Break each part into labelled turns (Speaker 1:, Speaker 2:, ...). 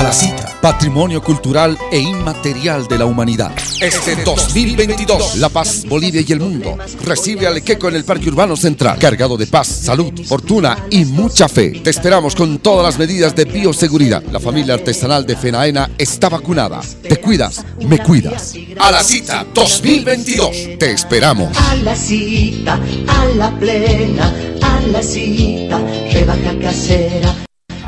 Speaker 1: A la cita Patrimonio Cultural e Inmaterial de la Humanidad. Este 2022, La Paz, Bolivia y el mundo recibe al Equeco en el Parque Urbano Central, cargado de paz, salud, fortuna y mucha fe. Te esperamos con todas las medidas de bioseguridad. La familia artesanal de Fenaena está vacunada. Te cuidas, me cuidas. A la cita 2022, te esperamos.
Speaker 2: A la cita, a la plena, a la cita, rebaja casera.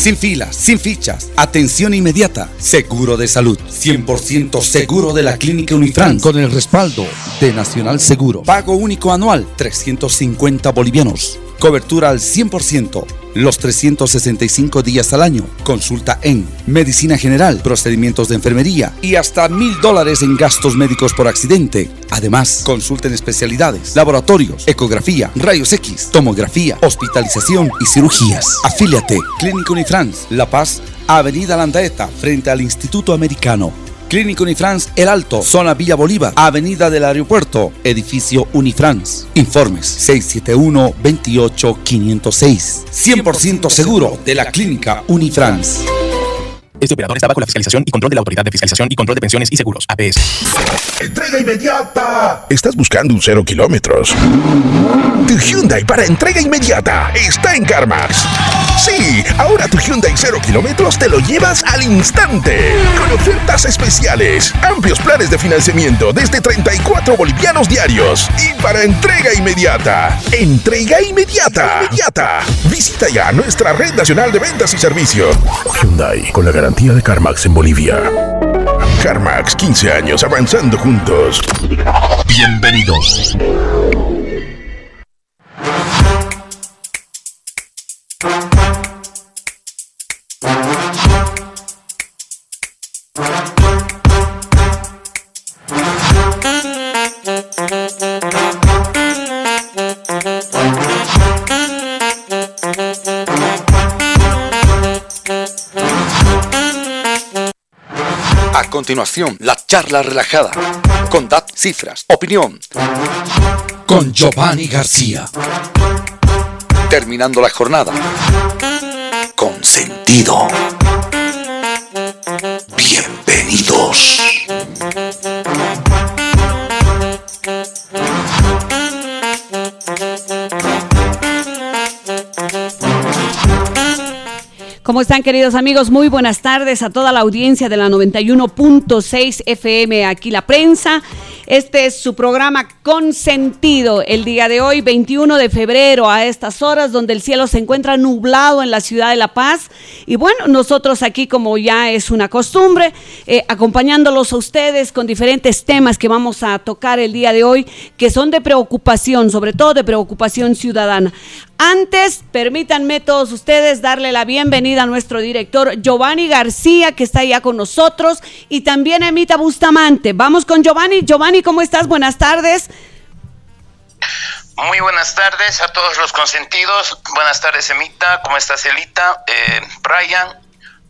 Speaker 1: Sin filas, sin fichas, atención inmediata, seguro de salud, 100% seguro de la clínica Unifran con el respaldo de Nacional Seguro. Pago único anual, 350 bolivianos. Cobertura al 100%, los 365 días al año. Consulta en Medicina General, procedimientos de enfermería y hasta mil dólares en gastos médicos por accidente. Además, consulta en especialidades, laboratorios, ecografía, rayos X, tomografía, hospitalización y cirugías. Afíliate, Clínica Unifrance, La Paz, Avenida Landaeta, frente al Instituto Americano. Clínica Unifrance El Alto, zona Villa Bolívar, Avenida del Aeropuerto, edificio Unifrance. Informes 671-28506. 100% seguro de la Clínica Unifrance.
Speaker 3: Este operador está bajo la fiscalización y control de la Autoridad de Fiscalización y Control de Pensiones y Seguros, APS.
Speaker 4: Entrega inmediata. ¿Estás buscando un cero kilómetros? Tu Hyundai para entrega inmediata está en CarMax. Sí, ahora tu Hyundai cero kilómetros te lo llevas al instante. Con ofertas especiales, amplios planes de financiamiento desde 34 bolivianos diarios. Y para entrega inmediata. Entrega inmediata. Inmediata. Visita ya nuestra red nacional de ventas y servicios. Hyundai, con la garantía de CarMax en Bolivia. CarMax, 15 años avanzando juntos.
Speaker 5: Bienvenidos.
Speaker 1: Continuación, la charla relajada. Con datos, cifras, opinión. Con Giovanni García. Terminando la jornada. Con sentido.
Speaker 6: Queridos amigos? Muy buenas tardes a toda la audiencia de la 91.6 FM, aquí la prensa. Este es su programa Consentido, el día de hoy, 21 de febrero, a estas horas donde el cielo se encuentra nublado en la ciudad de La Paz. Y bueno, nosotros aquí, como ya es una costumbre, eh, acompañándolos a ustedes con diferentes temas que vamos a tocar el día de hoy, que son de preocupación, sobre todo de preocupación ciudadana. Antes, permítanme todos ustedes darle la bienvenida a nuestro director Giovanni García, que está ya con nosotros, y también a Emita Bustamante. Vamos con Giovanni. Giovanni, ¿cómo estás? Buenas tardes.
Speaker 7: Muy buenas tardes a todos los consentidos. Buenas tardes, Emita. ¿Cómo estás, Elita? Eh, Brian.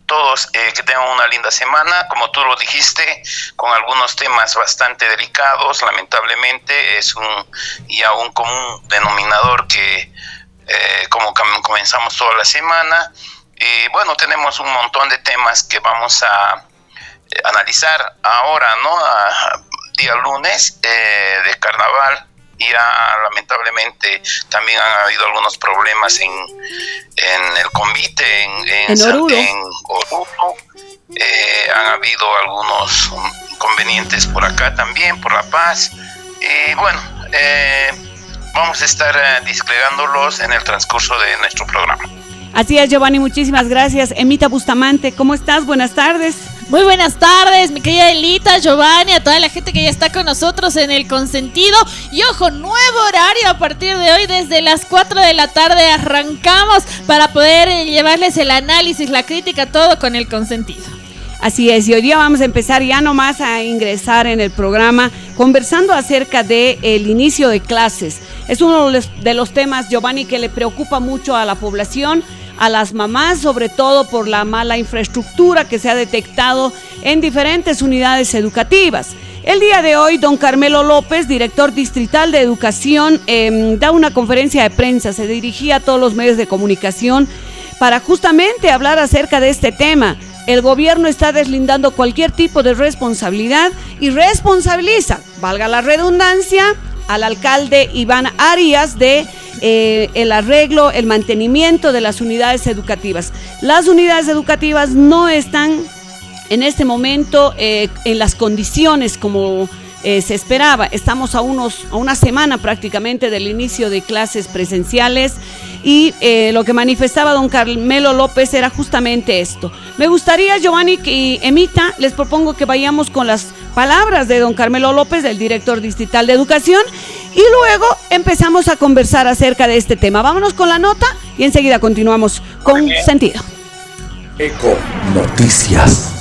Speaker 7: Todos eh, que tengan una linda semana. Como tú lo dijiste, con algunos temas bastante delicados. Lamentablemente es un ya un común denominador que eh, como comenzamos toda la semana. Y bueno, tenemos un montón de temas que vamos a eh, analizar ahora, ¿no? A- día lunes eh, de carnaval. Ya lamentablemente también han habido algunos problemas en, en el convite, en, en,
Speaker 6: En Oruro.
Speaker 7: Oruro. Eh, han habido algunos inconvenientes por acá también, por La Paz. Y bueno, eh, vamos a estar eh, desplegándolos en el transcurso de nuestro programa.
Speaker 6: Así es, Giovanni, muchísimas gracias. Emita Bustamante, ¿cómo estás? Buenas tardes.
Speaker 8: Muy buenas tardes, mi querida Elita, Giovanni, a toda la gente que ya está con nosotros en el consentido. Y ojo, nuevo horario a partir de hoy, desde las 4 de la tarde arrancamos para poder eh, llevarles el análisis, la crítica, todo con el consentido.
Speaker 6: Así es, y hoy día vamos a empezar ya nomás a ingresar en el programa conversando acerca del el inicio de clases. Es uno de los temas, Giovanni, que le preocupa mucho a la población a las mamás, sobre todo por la mala infraestructura que se ha detectado en diferentes unidades educativas. El día de hoy, don Carmelo López, director distrital de educación, em, da una conferencia de prensa, se dirigía a todos los medios de comunicación para justamente hablar acerca de este tema. El gobierno está deslindando cualquier tipo de responsabilidad y responsabiliza, valga la redundancia, al alcalde Iván Arias de eh, el arreglo, el mantenimiento de las unidades educativas. Las unidades educativas no están en este momento eh, en las condiciones como eh, se esperaba. Estamos a, unos, a una semana prácticamente del inicio de clases presenciales y eh, lo que manifestaba don Carmelo López era justamente esto. Me gustaría, Giovanni y Emita, les propongo que vayamos con las palabras de don Carmelo López, del director distrital de educación, y luego empezamos a conversar acerca de este tema. Vámonos con la nota y enseguida continuamos con sentido.
Speaker 1: Eco Noticias.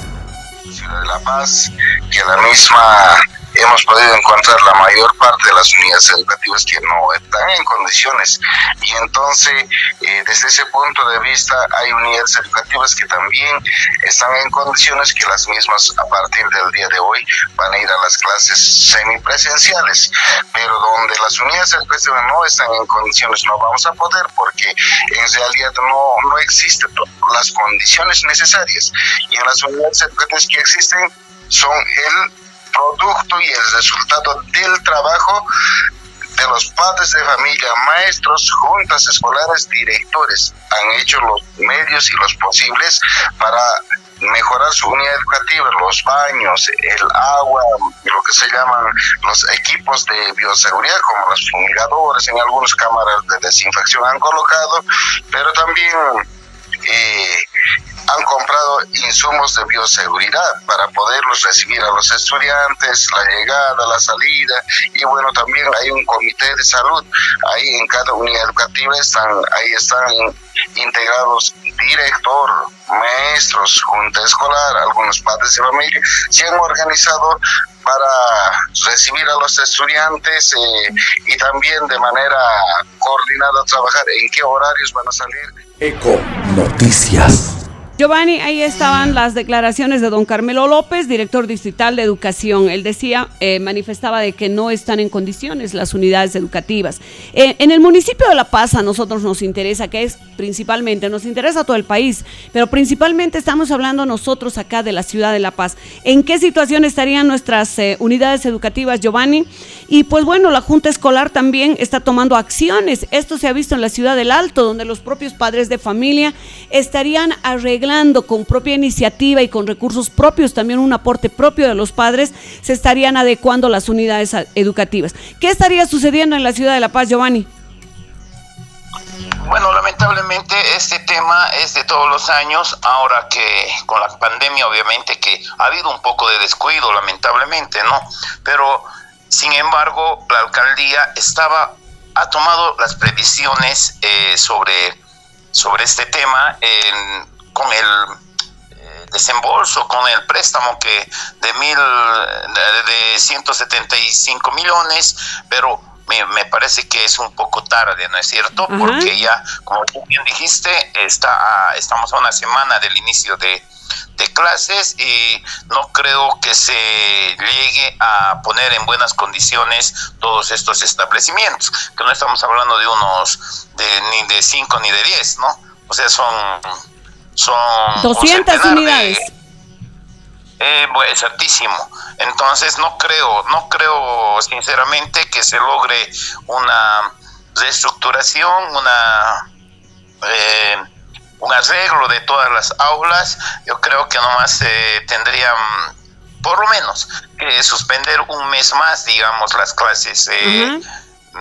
Speaker 9: Ciudad de La Paz, que la misma hemos podido encontrar la mayor parte de las unidades educativas que no están en condiciones. Y entonces, eh, desde ese punto de vista, hay unidades educativas que también están en condiciones que las mismas a partir del día de hoy van a ir a las clases semipresenciales. Pero donde las unidades educativas no están en condiciones, no vamos a poder porque en realidad no, no existen las condiciones necesarias. Y en las unidades educativas que existen son el producto y el resultado del trabajo de los padres de familia, maestros, juntas escolares, directores. Han hecho los medios y los posibles para mejorar su unidad educativa, los baños, el agua, lo que se llaman los equipos de bioseguridad, como los fumigadores, en algunas cámaras de desinfección han colocado, pero también eh, han comprado insumos de bioseguridad para poderlos recibir a los estudiantes, la llegada, la salida y bueno, también hay un comité de salud. Ahí en cada unidad educativa están, ahí están integrados director, maestros, junta escolar, algunos padres de familia, se han organizado para recibir a los estudiantes eh, y también de manera coordinada trabajar en qué horarios van a salir.
Speaker 1: Eco Noticias.
Speaker 6: Giovanni, ahí estaban las declaraciones de don Carmelo López, director distrital de educación. Él decía, eh, manifestaba de que no están en condiciones las unidades educativas. Eh, en el municipio de La Paz a nosotros nos interesa, que es principalmente, nos interesa a todo el país, pero principalmente estamos hablando nosotros acá de la ciudad de La Paz. ¿En qué situación estarían nuestras eh, unidades educativas, Giovanni? Y pues bueno, la Junta Escolar también está tomando acciones. Esto se ha visto en la ciudad del Alto, donde los propios padres de familia estarían arreglando con propia iniciativa y con recursos propios, también un aporte propio de los padres, se estarían adecuando las unidades educativas. ¿Qué estaría sucediendo en la ciudad de La Paz, Giovanni?
Speaker 7: Bueno, lamentablemente este tema es de todos los años, ahora que con la pandemia obviamente que ha habido un poco de descuido, lamentablemente, ¿no? Pero, sin embargo, la alcaldía estaba, ha tomado las previsiones eh, sobre, sobre este tema en con el eh, desembolso, con el préstamo que de mil de 175 millones, pero me, parece que es un poco tarde, ¿no es cierto? Porque ya, como tú bien dijiste, está estamos a una semana del inicio de, de clases y no creo que se llegue a poner en buenas condiciones todos estos establecimientos, que no estamos hablando de unos de, ni de 5 ni de 10, ¿no? O sea, son son
Speaker 6: 200 unidades.
Speaker 7: eh, pues altísimo. Entonces no creo, no creo sinceramente que se logre una reestructuración, una eh, un arreglo de todas las aulas. Yo creo que nomás eh, tendrían por lo menos que suspender un mes más, digamos, las clases. Eh,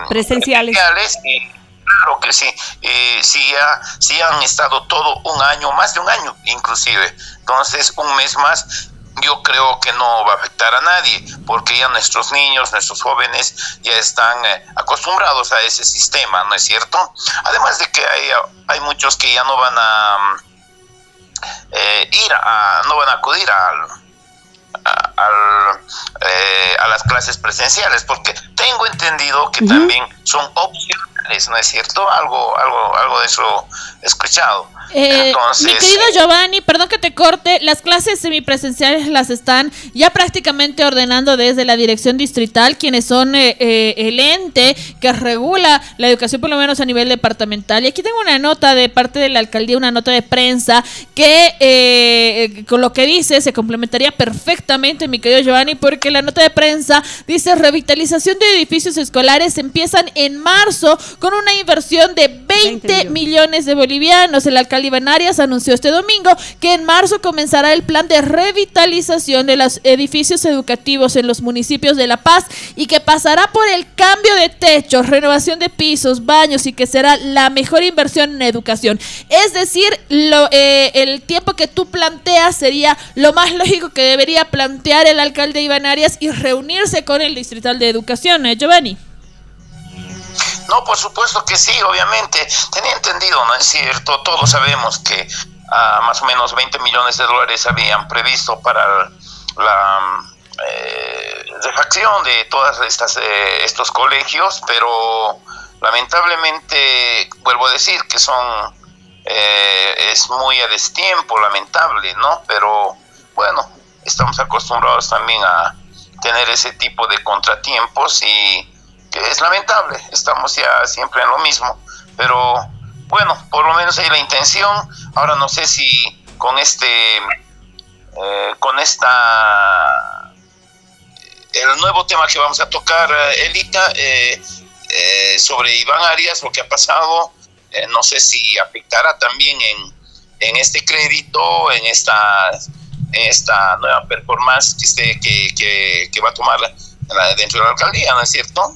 Speaker 6: presenciales.
Speaker 7: y claro que sí, eh, sí, ya, sí han estado todo un año, más de un año inclusive. Entonces, un mes más yo creo que no va a afectar a nadie, porque ya nuestros niños, nuestros jóvenes ya están eh, acostumbrados a ese sistema, ¿no es cierto? Además de que hay, hay muchos que ya no van a eh, ir a, no van a acudir al, a, eh, a las clases presenciales, porque tengo entendido que también son opcionales, ¿no es cierto? Algo, algo, algo de eso escuchado.
Speaker 8: Eh, mi querido Giovanni, perdón que te corte, las clases semipresenciales las están ya prácticamente ordenando desde la dirección distrital, quienes son eh, eh, el ente que regula la educación, por lo menos a nivel departamental. Y aquí tengo una nota de parte de la alcaldía, una nota de prensa, que con lo que dice se complementaría perfectamente, mi querido Giovanni, porque la nota de prensa dice revitalización de edificios escolares empiezan en marzo con una inversión de 20, millones. de bolivianos. El alcalde Iván Arias anunció este domingo que en marzo comenzará el plan de revitalización de los edificios educativos en los municipios de La Paz y que pasará por el cambio de techos, renovación de pisos, baños y que será la mejor inversión en educación. Es decir, lo, eh, el tiempo que tú planteas sería lo más lógico que debería plantear el alcalde Iván Arias y reunirse con el distrital de educación, ¿eh, Giovanni?
Speaker 7: No, por supuesto que sí, obviamente. Tenía entendido, ¿no es cierto? Todos sabemos que ah, más o menos 20 millones de dólares habían previsto para la eh, de todas estas eh, estos colegios, pero lamentablemente vuelvo a decir que son eh, es muy a destiempo, lamentable, ¿no? Pero bueno, estamos acostumbrados también a tener ese tipo de contratiempos y que es lamentable, estamos ya siempre en lo mismo, pero bueno, por lo menos hay la intención, ahora no sé si con este, eh, con esta, el nuevo tema que vamos a tocar, eh, Elita, eh, sobre Iván Arias, lo que ha pasado, no sé si afectará también en, en este crédito, en esta, en esta nueva performance que, esté, que, que, que va a tomar dentro de la alcaldía, ¿no es cierto?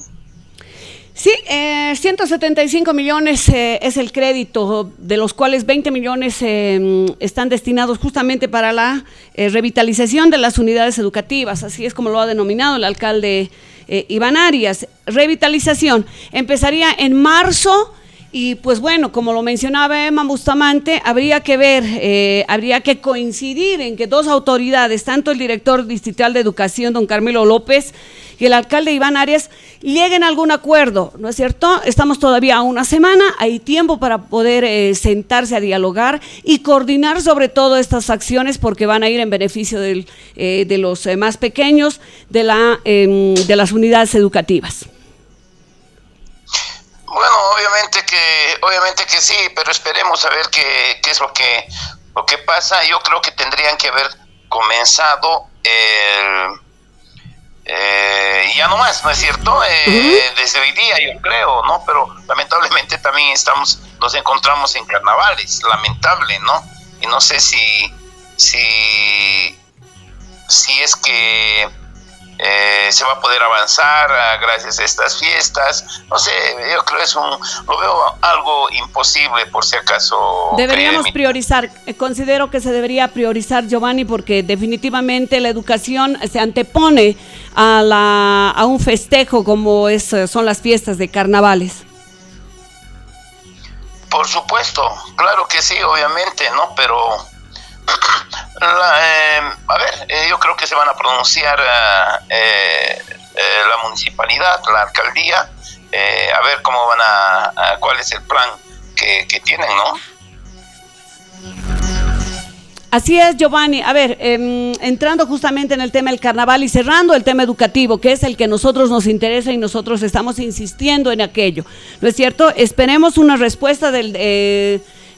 Speaker 6: Sí, eh, 175 millones eh, es el crédito, de los cuales 20 millones eh, están destinados justamente para la eh, revitalización de las unidades educativas, así es como lo ha denominado el alcalde Iván Arias. Revitalización empezaría en marzo y pues bueno, como lo mencionaba Emma Bustamante, habría que ver, eh, habría que coincidir en que dos autoridades, tanto el director distrital de educación, don Carmelo López, y el alcalde Iván Arias, lleguen a algún acuerdo, ¿no es cierto? Estamos todavía a una semana, hay tiempo para poder eh, sentarse a dialogar y coordinar sobre todo estas acciones porque van a ir en beneficio del, eh, de los más pequeños de, la, em, de las unidades educativas.
Speaker 7: Bueno, obviamente que, obviamente que sí, pero esperemos a ver qué, qué es lo que, lo que pasa. Yo creo que tendrían que haber comenzado el, eh, ya no más, ¿no es cierto? Eh, desde hoy día, yo creo, ¿no? Pero lamentablemente también estamos, nos encontramos en carnavales, lamentable, ¿no? Y no sé si, si, si es que eh, se va a poder avanzar ah, gracias a estas fiestas. No sé, yo creo es un, lo veo algo imposible por si acaso.
Speaker 6: Deberíamos priorizar, eh, considero que se debería priorizar Giovanni porque definitivamente la educación se antepone a, la, a un festejo como es, eh, son las fiestas de carnavales.
Speaker 7: Por supuesto, claro que sí, obviamente, ¿no? Pero la, em, a ver, eh, yo creo que se van a pronunciar eh, eh, la municipalidad, la alcaldía, a ver cómo van a, cuál es el plan que, tienen, ¿no?
Speaker 6: Así es, Giovanni. A ver, em, entrando justamente en el tema del carnaval y cerrando el tema educativo, que es el que nosotros nos interesa y nosotros estamos insistiendo en aquello. ¿No es cierto? Esperemos una respuesta del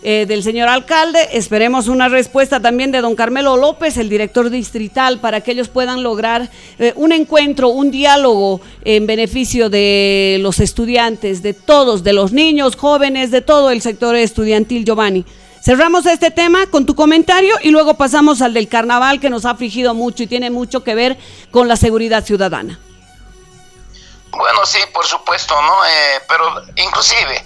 Speaker 6: eh, del señor alcalde. Esperemos una respuesta también de don Carmelo López, el director distrital, para que ellos puedan lograr eh, un encuentro, un diálogo en beneficio de los estudiantes, de todos, de los niños, jóvenes, de todo el sector estudiantil, Giovanni. Cerramos este tema con tu comentario y luego pasamos al del carnaval que nos ha afligido mucho y tiene mucho que ver con la seguridad ciudadana.
Speaker 7: Bueno, sí, por supuesto, ¿no? Eh, pero inclusive,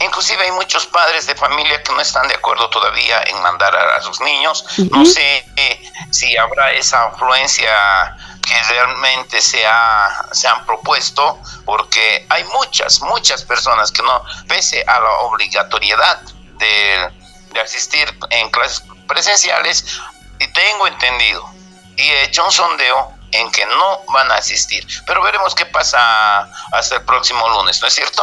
Speaker 7: inclusive hay muchos padres de familia que no están de acuerdo todavía en mandar a, sus niños. No sé eh, si habrá esa afluencia que realmente se, ha, se han propuesto, porque hay muchas, muchas personas que no, pese a la obligatoriedad de, de asistir en clases presenciales, y tengo entendido y he hecho un sondeo en que no van a asistir. Pero veremos qué pasa hasta el próximo lunes, ¿no es cierto?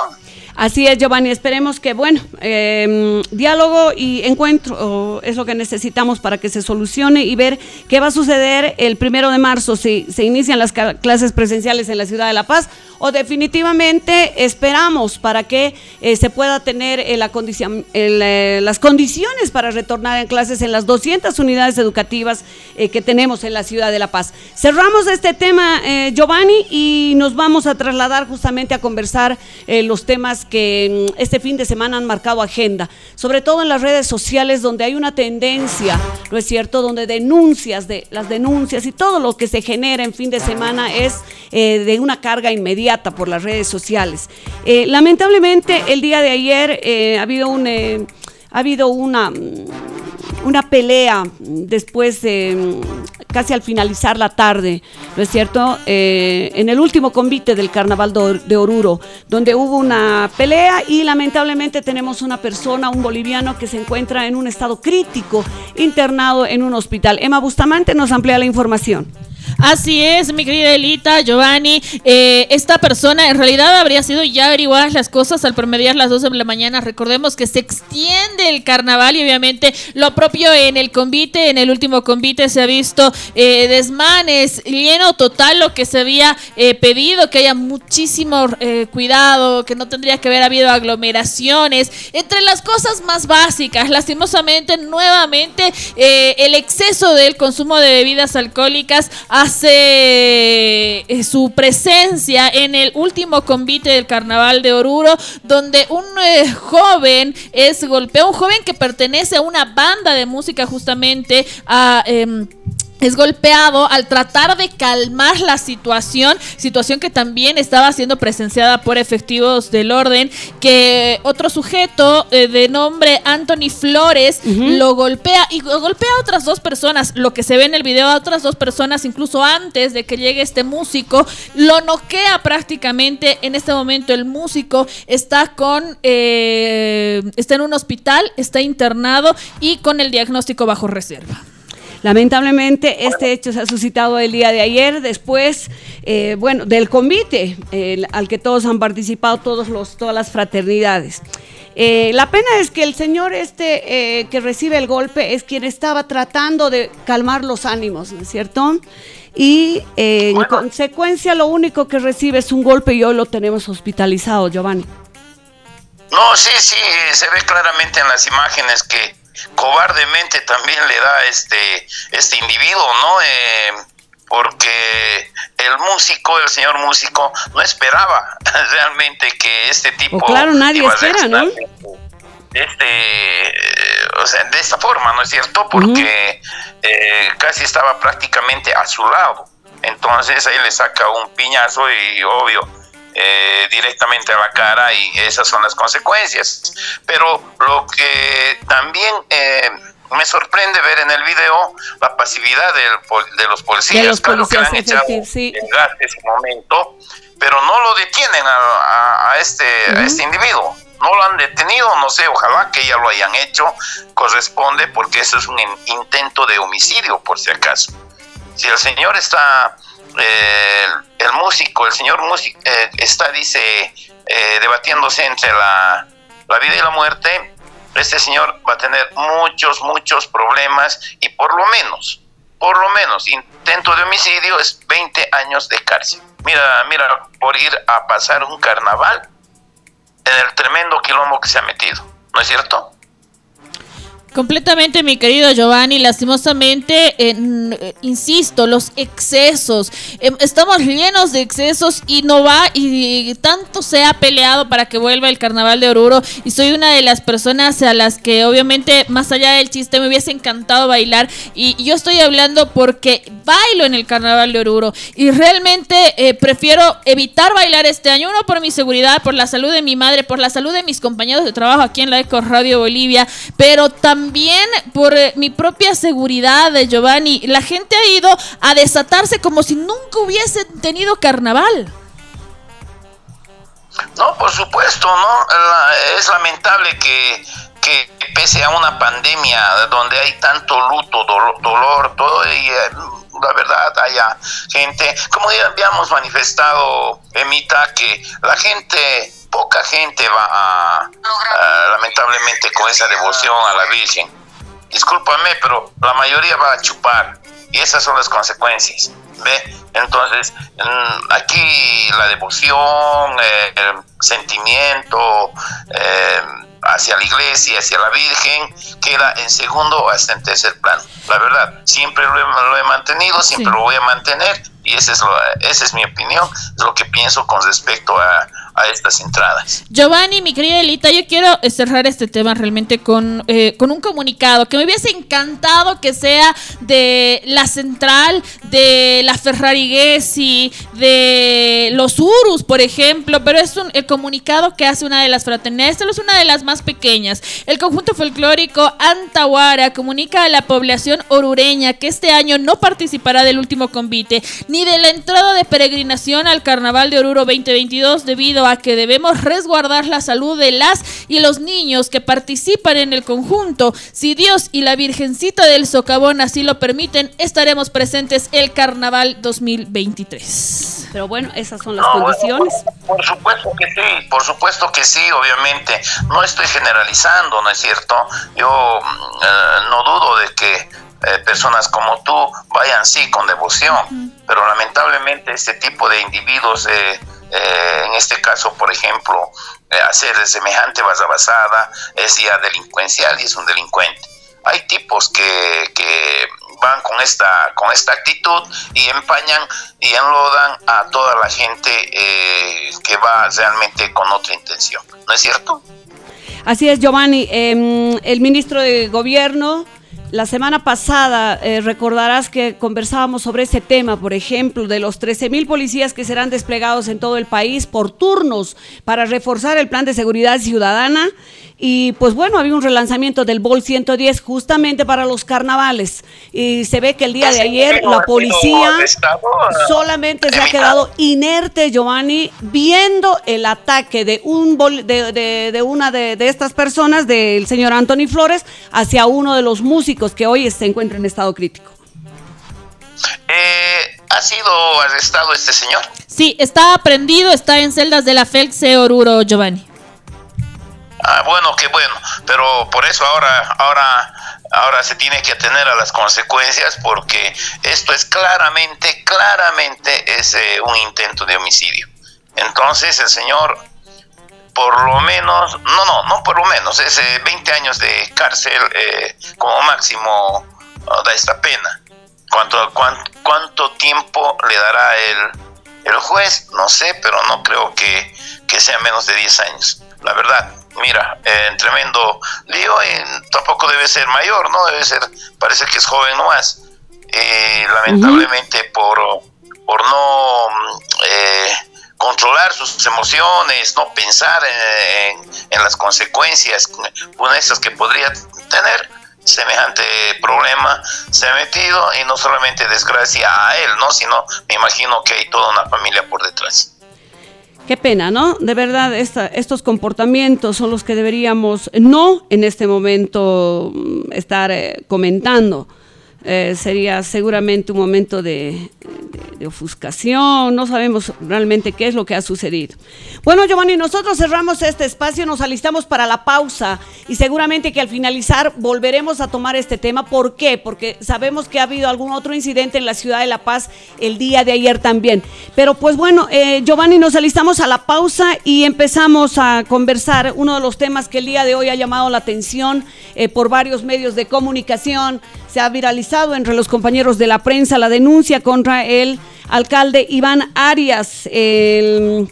Speaker 6: Así es, Giovanni. Esperemos que, bueno, em, diálogo y encuentro es lo que necesitamos para que se solucione y ver qué va a suceder el primero de marzo si se inician las clases presenciales en la ciudad de La Paz o definitivamente esperamos para que eh, se pueda tener condición, eh, las condiciones para retornar en clases en las 200 unidades educativas eh, que tenemos en la ciudad de La Paz. Cerramos este tema, Giovanni, y nos vamos a trasladar justamente a conversar los temas que mm, este fin de semana han marcado agenda, sobre todo en las redes sociales donde hay una tendencia, ¿no es cierto?, donde denuncias, de las denuncias y todo lo que se genera en fin de semana es de una carga inmediata por las redes sociales. Eh, lamentablemente, el día de ayer eh, ha habido un eh, ha habido una, una pelea después de casi al finalizar la tarde, ¿no es cierto? en el último convite del Carnaval de Oruro, donde hubo una pelea y lamentablemente tenemos una persona, un boliviano que se encuentra en un estado crítico, internado en un hospital. Emma Bustamante nos amplía la información.
Speaker 8: Así es, mi querida Elita, Giovanni. Eh, esta persona en realidad habría sido ya averiguadas las cosas al promediar las 12 de la mañana. Recordemos que se extiende el carnaval y obviamente lo propio en el convite, en el último convite se ha visto eh, desmanes, lleno total lo que se había eh, pedido, que haya muchísimo cuidado, que no tendría que haber habido aglomeraciones. Entre las cosas más básicas, lastimosamente, nuevamente, el exceso del consumo de bebidas alcohólicas hace eh, su presencia en el último convite del carnaval de Oruro, donde un eh, joven es golpeado, un joven que pertenece a una banda de música justamente a... Em, es golpeado al tratar de calmar la situación, situación que también estaba siendo presenciada por efectivos del orden, que otro sujeto eh, de nombre Anthony Flores lo golpea y golpea a otras dos personas, lo que se ve en el video a otras dos personas incluso antes de que llegue este músico, lo noquea prácticamente, en este momento el músico está con, eh, está en un hospital, está internado y con el diagnóstico bajo reserva.
Speaker 6: Lamentablemente este hecho se ha suscitado el día de ayer, después, eh, bueno, del convite al que todos han participado, todos los, todas las fraternidades. Eh, la pena es que el señor este eh, que recibe el golpe es quien estaba tratando de calmar los ánimos, ¿no es cierto? Y en consecuencia lo único que recibe es un golpe y hoy lo tenemos hospitalizado, Giovanni.
Speaker 7: No, sí, sí, se ve claramente en las imágenes que cobardemente también le da este, este individuo, ¿no? Eh, porque el músico, el señor músico, no esperaba realmente que este tipo...
Speaker 6: claro, nadie espera, ¿no?
Speaker 7: Este, eh, o sea, de esta forma, ¿no es cierto? Porque eh, casi estaba prácticamente a su lado. Entonces ahí le saca un piñazo y obvio, eh, directamente a la cara y esas son las consecuencias. Pero lo que también eh, me sorprende ver en el video la pasividad de los policías,
Speaker 6: de los policías que
Speaker 7: han sí. ese momento, pero no lo detienen a, este, a este individuo. No lo han detenido, no sé, ojalá que ya lo hayan hecho, corresponde porque eso es un intento de homicidio, por si acaso. Si el señor está el músico, el señor músico, eh, está, dice, eh, debatiéndose entre la, vida y la muerte, este señor va a tener muchos, muchos problemas y por lo menos, por lo menos, intento de homicidio es 20 años de cárcel. Mira, mira, por ir a pasar un carnaval en el tremendo quilombo que se ha metido, ¿no es cierto?
Speaker 8: Completamente, mi querido Giovanni. Lastimosamente, eh, insisto, los excesos. Em, estamos llenos de excesos y no va. Y, tanto se ha peleado para que vuelva el carnaval de Oruro. Y soy una de las personas a las que, obviamente, más allá del chiste, me hubiese encantado bailar. Y, yo estoy hablando porque bailo en el carnaval de Oruro. Y realmente eh, prefiero evitar bailar este año. Uno, por mi seguridad, por la salud de mi madre, por la salud de mis compañeros de trabajo aquí en la Eco Radio Bolivia. Pero también también por eh, mi propia seguridad, de Giovanni, la gente ha ido a desatarse como si nunca hubiese tenido carnaval.
Speaker 7: No, por supuesto, ¿no? es lamentable que, pese a una pandemia donde hay tanto luto, dolor, todo, y eh, la verdad haya gente, como ya habíamos manifestado, Emita, que la gente poca gente va a, lamentablemente con esa devoción a la Virgen. Discúlpame, pero la mayoría va a chupar y esas son las consecuencias. ¿Ve? Entonces, mm, aquí la devoción, eh, el sentimiento eh, hacia la iglesia, hacia la Virgen, queda en segundo o hasta en tercer plano. La verdad, siempre lo he, mantenido, siempre lo voy a mantener y esa es, lo, esa es mi opinión, es lo que pienso con respecto a, a estas entradas.
Speaker 8: Giovanni, mi querida Elita, yo quiero cerrar este tema realmente con, eh, con un comunicado que me hubiese encantado que sea de la central, de la Ferrari Gessi, de los Urus, por ejemplo, pero es un, el comunicado que hace una de las fraternidades, esta es una de las más pequeñas. El conjunto folclórico Antahuara comunica a la población orureña que este año no participará del último convite ni de la entrada de peregrinación al Carnaval de Oruro 2022 debido a que debemos resguardar la salud de las y los niños que participan en el conjunto. Si Dios y la Virgencita del Socavón así lo permiten, estaremos presentes el Carnaval 2023.
Speaker 6: Pero bueno, esas son las condiciones.
Speaker 7: por, supuesto que sí, por supuesto que sí, obviamente. No estoy generalizando, ¿no es cierto? Yo mm, eh, no dudo de que eh, personas como tú vayan sí con devoción, pero lamentablemente este tipo de individuos eh, eh, en este caso, por ejemplo, hacer semejante basada es ya delincuencial y es un delincuente. Hay tipos que, que van con esta, con esta actitud y empañan y enlodan a toda la gente eh, que va realmente con otra intención. ¿No es cierto?
Speaker 6: Así es, Giovanni. Em, el ministro de Gobierno la semana pasada eh, recordarás que conversábamos sobre ese tema, por ejemplo, de los 13 mil policías que serán desplegados en todo el país por turnos para reforzar el plan de seguridad ciudadana y pues bueno, había un relanzamiento del Bol 110 justamente para los carnavales. Y se ve que el día de ayer la policía solamente se ha quedado inerte, Giovanni, viendo el ataque de, un de, de, una de, estas personas, del señor Anthony Flores, hacia uno de los músicos que hoy se encuentra en estado crítico.
Speaker 7: Eh, ¿Ha sido arrestado este señor?
Speaker 8: Sí, está aprendido, está en celdas de la FELCE Oruro, Giovanni.
Speaker 7: Ah, bueno, qué bueno, pero por eso ahora, ahora, ahora se tiene que atener a las consecuencias porque esto es claramente, claramente es eh, un intento de homicidio. Entonces el señor, por lo menos, no, no, no por lo menos, es 20 años de cárcel eh, como máximo oh, da esta pena. ¿Cuánto, cuánto, cuánto tiempo le dará el, el juez? No sé, pero no creo que, que sea menos de 10 años, la verdad mira, en eh, tremendo lío y tampoco debe ser mayor, ¿no? Debe ser, parece que es joven nomás. Y lamentablemente por, por no eh, controlar sus emociones, no pensar en, en, las consecuencias con esas que podría tener, semejante problema se ha metido y no solamente desgracia a él, ¿no? Sino me imagino que hay toda una familia por detrás.
Speaker 6: Qué pena, ¿no? De verdad, estos comportamientos son los que deberíamos no en este momento mm, estar eh, comentando. Eh, sería seguramente un momento de, ofuscación, no sabemos realmente qué es lo que ha sucedido. Bueno, Giovanni, nosotros cerramos este espacio, nos alistamos para la pausa y seguramente que al finalizar volveremos a tomar este tema. ¿Por qué? Porque sabemos que ha habido algún otro incidente en la ciudad de La Paz el día de ayer también. Pero pues bueno, eh, Giovanni, nos alistamos a la pausa y empezamos a conversar uno de los temas que el día de hoy ha llamado la atención eh, por varios medios de comunicación. Se ha viralizado entre los compañeros de la prensa la denuncia contra el alcalde Iván Arias. El,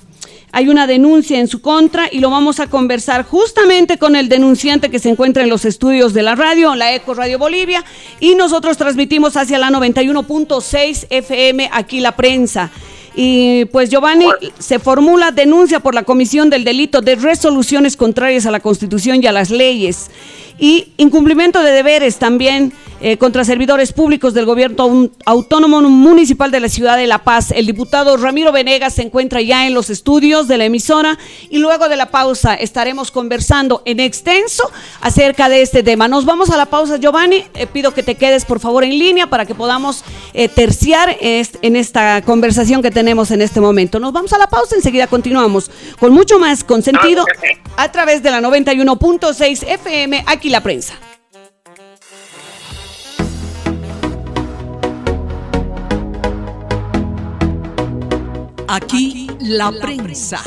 Speaker 6: hay una denuncia en su contra y lo vamos a conversar justamente con el denunciante que se encuentra en los estudios de la radio, la Eco Radio Bolivia, y nosotros transmitimos hacia la 91.6 FM aquí la prensa. Y pues Giovanni se formula denuncia por la comisión del delito de resoluciones contrarias a la Constitución y a las leyes y incumplimiento de deberes también eh, contra servidores públicos del gobierno autónomo municipal de la ciudad de La Paz. El diputado Ramiro Venegas se encuentra ya en los estudios de la emisora y luego de la pausa estaremos conversando en extenso acerca de este tema. Nos vamos a la pausa, Giovanni. Eh, pido que te quedes por favor en línea para que podamos eh, terciar est en esta conversación que tenemos en este momento. Nos vamos a la pausa, enseguida continuamos con mucho más consentido a través de la 91.6 FM, aquí la prensa.
Speaker 10: Aquí la prensa.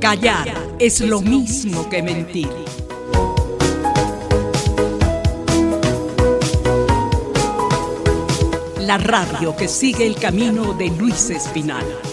Speaker 10: Callar es lo mismo que mentir. La radio que sigue el camino de Luis Espinal.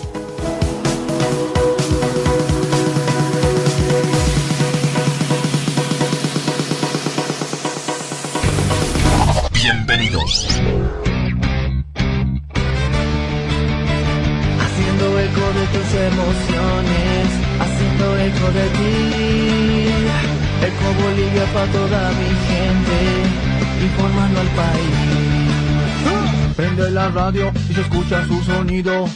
Speaker 11: De ti. Eco Bolivia para toda mi gente, informando al país. Prende la radio y se escucha su sonido.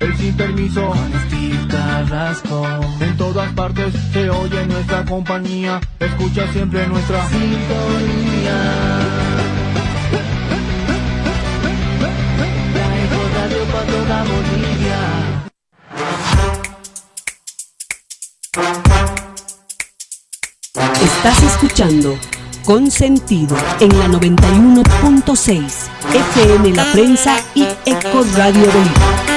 Speaker 11: El sin permiso con Steve Carrasco. En todas partes se oye nuestra compañía. Escucha siempre nuestra sintonía. La Eco Radio para toda Bolivia.
Speaker 10: Estás escuchando Consentido en la 91.6 FM La Prensa y Eco Radio Bolivia.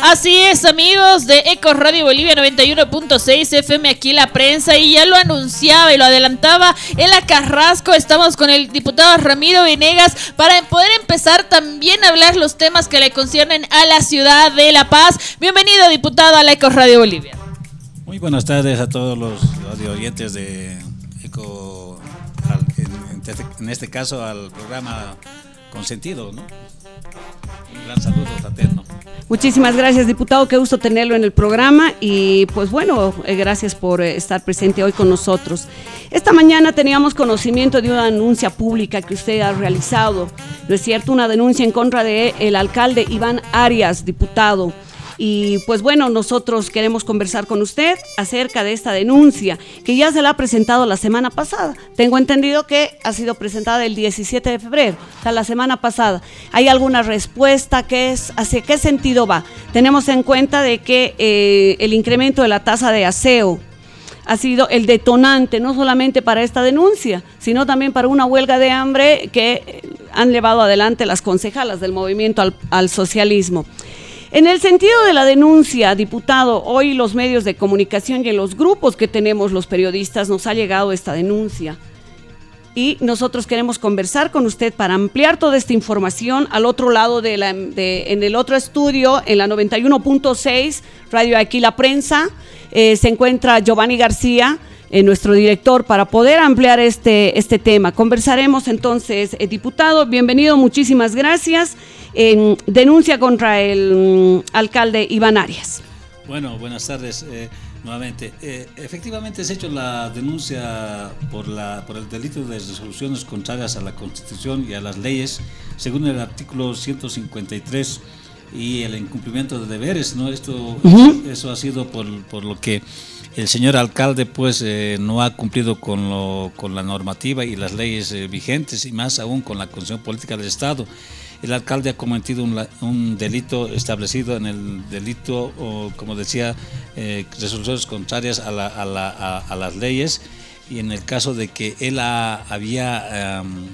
Speaker 8: Así es, amigos de Eco Radio Bolivia 91.6 FM aquí la prensa y ya lo anunciaba y lo adelantaba en la Carrasco. Estamos con el diputado Ramiro Venegas para poder empezar también a hablar los temas que le conciernen a la ciudad de La Paz. Bienvenido, diputado, a la Eco Radio Bolivia.
Speaker 12: Muy buenas tardes a todos los radio oyentes de Eco, al- este, en este caso al programa Consentido, ¿no? Un gran saludo fraterno.
Speaker 6: Muchísimas gracias, diputado. Qué gusto tenerlo en el programa y pues bueno, eh, gracias por eh, estar presente hoy con nosotros. Esta mañana teníamos conocimiento de una denuncia pública que usted ha realizado, ¿no es cierto? Una denuncia en contra de el alcalde Iván Arias, diputado. Y pues bueno, nosotros queremos conversar con usted acerca de esta denuncia que ya se la ha presentado la semana pasada. Tengo entendido que ha sido presentada el 17 de febrero, o sea, la semana pasada. ¿Hay alguna respuesta? ¿Qué es, ¿Hacia qué sentido va? Tenemos en cuenta de que eh, el incremento de la tasa de aseo ha sido el detonante no solamente para esta denuncia, sino también para una huelga de hambre que han llevado adelante las concejalas del movimiento al socialismo. En el sentido de la denuncia, diputado, hoy los medios de comunicación y en los grupos que tenemos los periodistas nos ha llegado esta denuncia. Y nosotros queremos conversar con usted para ampliar toda esta información al otro lado de la, de- en el otro estudio, en la 91.6, Radio Aquí La Prensa, eh, se encuentra Giovanni García, eh, nuestro director, para poder ampliar este, este tema. Conversaremos entonces, eh, diputado, bienvenido, muchísimas gracias. En denuncia contra el mm, alcalde Iván Arias.
Speaker 12: Bueno, buenas tardes eh, nuevamente. Eh, efectivamente, se ha hecho la denuncia por, la, por el delito de resoluciones contrarias a la Constitución y a las leyes, según el artículo 153 y el incumplimiento de deberes, ¿no? Esto, eso ha sido por, por lo que el señor alcalde pues eh, no ha cumplido con, la normativa y las leyes eh, vigentes y más aún con la Constitución Política del Estado. El alcalde ha cometido un, delito establecido en el delito, o, como decía, eh, resoluciones contrarias a, la, a, la, a, a, las leyes y en el caso de que él ha, había um,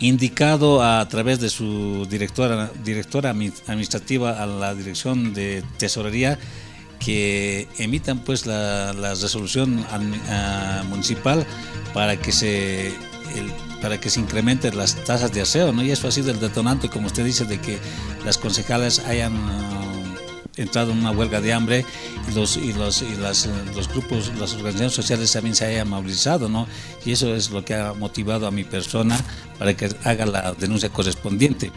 Speaker 12: indicado a, través de su directora administrativa a la dirección de tesorería que emitan pues la, la resolución uh, municipal para que se el, para que se incrementen las tasas de aseo, ¿no? Y eso ha sido el detonante, como usted dice, de que las concejales hayan uh, entrado en una huelga de hambre y los y los y las, los grupos, las organizaciones sociales también se hayan movilizado, ¿no? Y eso es lo que ha motivado a mi persona para que haga la denuncia correspondiente.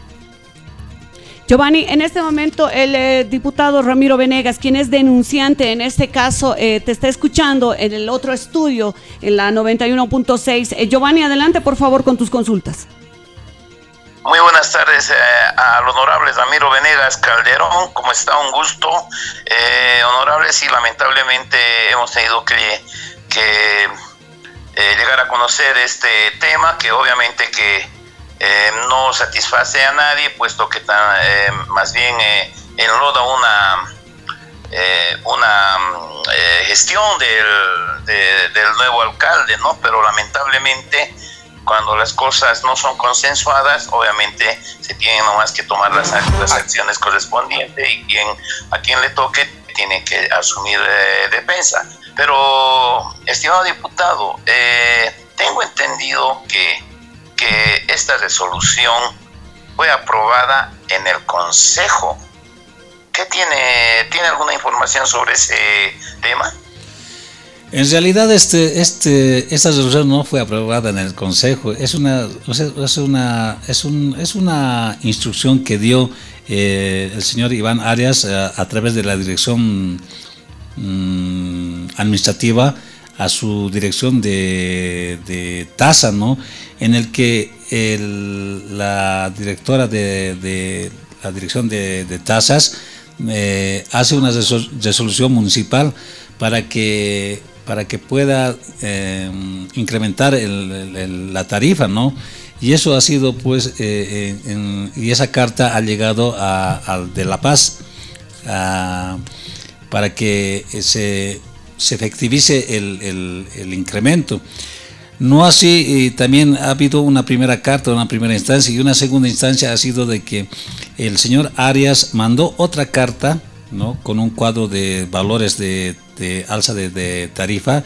Speaker 6: Giovanni, en este momento el eh, diputado Ramiro Venegas, quien es denunciante en este caso, eh, te está escuchando en el otro estudio, en la 91.6. Eh, Giovanni, adelante por favor con tus consultas.
Speaker 7: Muy buenas tardes eh, al honorable Ramiro Venegas Calderón, ¿cómo está? Un gusto. Eh, honorable, sí, lamentablemente hemos tenido que, llegar a conocer este tema, que obviamente que eh, no satisface a nadie, puesto que tan, eh, más bien eh, enloda una, una gestión del, de, del nuevo alcalde, ¿no? Pero lamentablemente cuando las cosas no son consensuadas, obviamente se tienen nomás que tomar las, las acciones correspondientes y quien, a quien le toque tiene que asumir eh, defensa. Pero, estimado diputado, eh, tengo entendido que, que esta resolución fue aprobada en el Consejo. ¿Qué tiene, tiene alguna información sobre ese tema?
Speaker 12: En realidad este, este, esta resolución no fue aprobada en el Consejo, es una, es una, es un, es una instrucción que dio eh, el señor Iván Arias a, a través de la dirección mmm, administrativa a su dirección de, de, tasa, ¿no? En el que la directora de, la dirección de, tasas eh, hace una resolución municipal para que para que pueda eh, incrementar la tarifa, ¿no? Y eso ha sido, pues, eh, en, y esa carta ha llegado a, a de La Paz para que se, se efectivice el, incremento. No así, y también ha habido una primera carta, una primera instancia, y una segunda instancia ha sido de que el señor Arias mandó otra carta, ¿no? con un cuadro de valores de alza de, tarifa,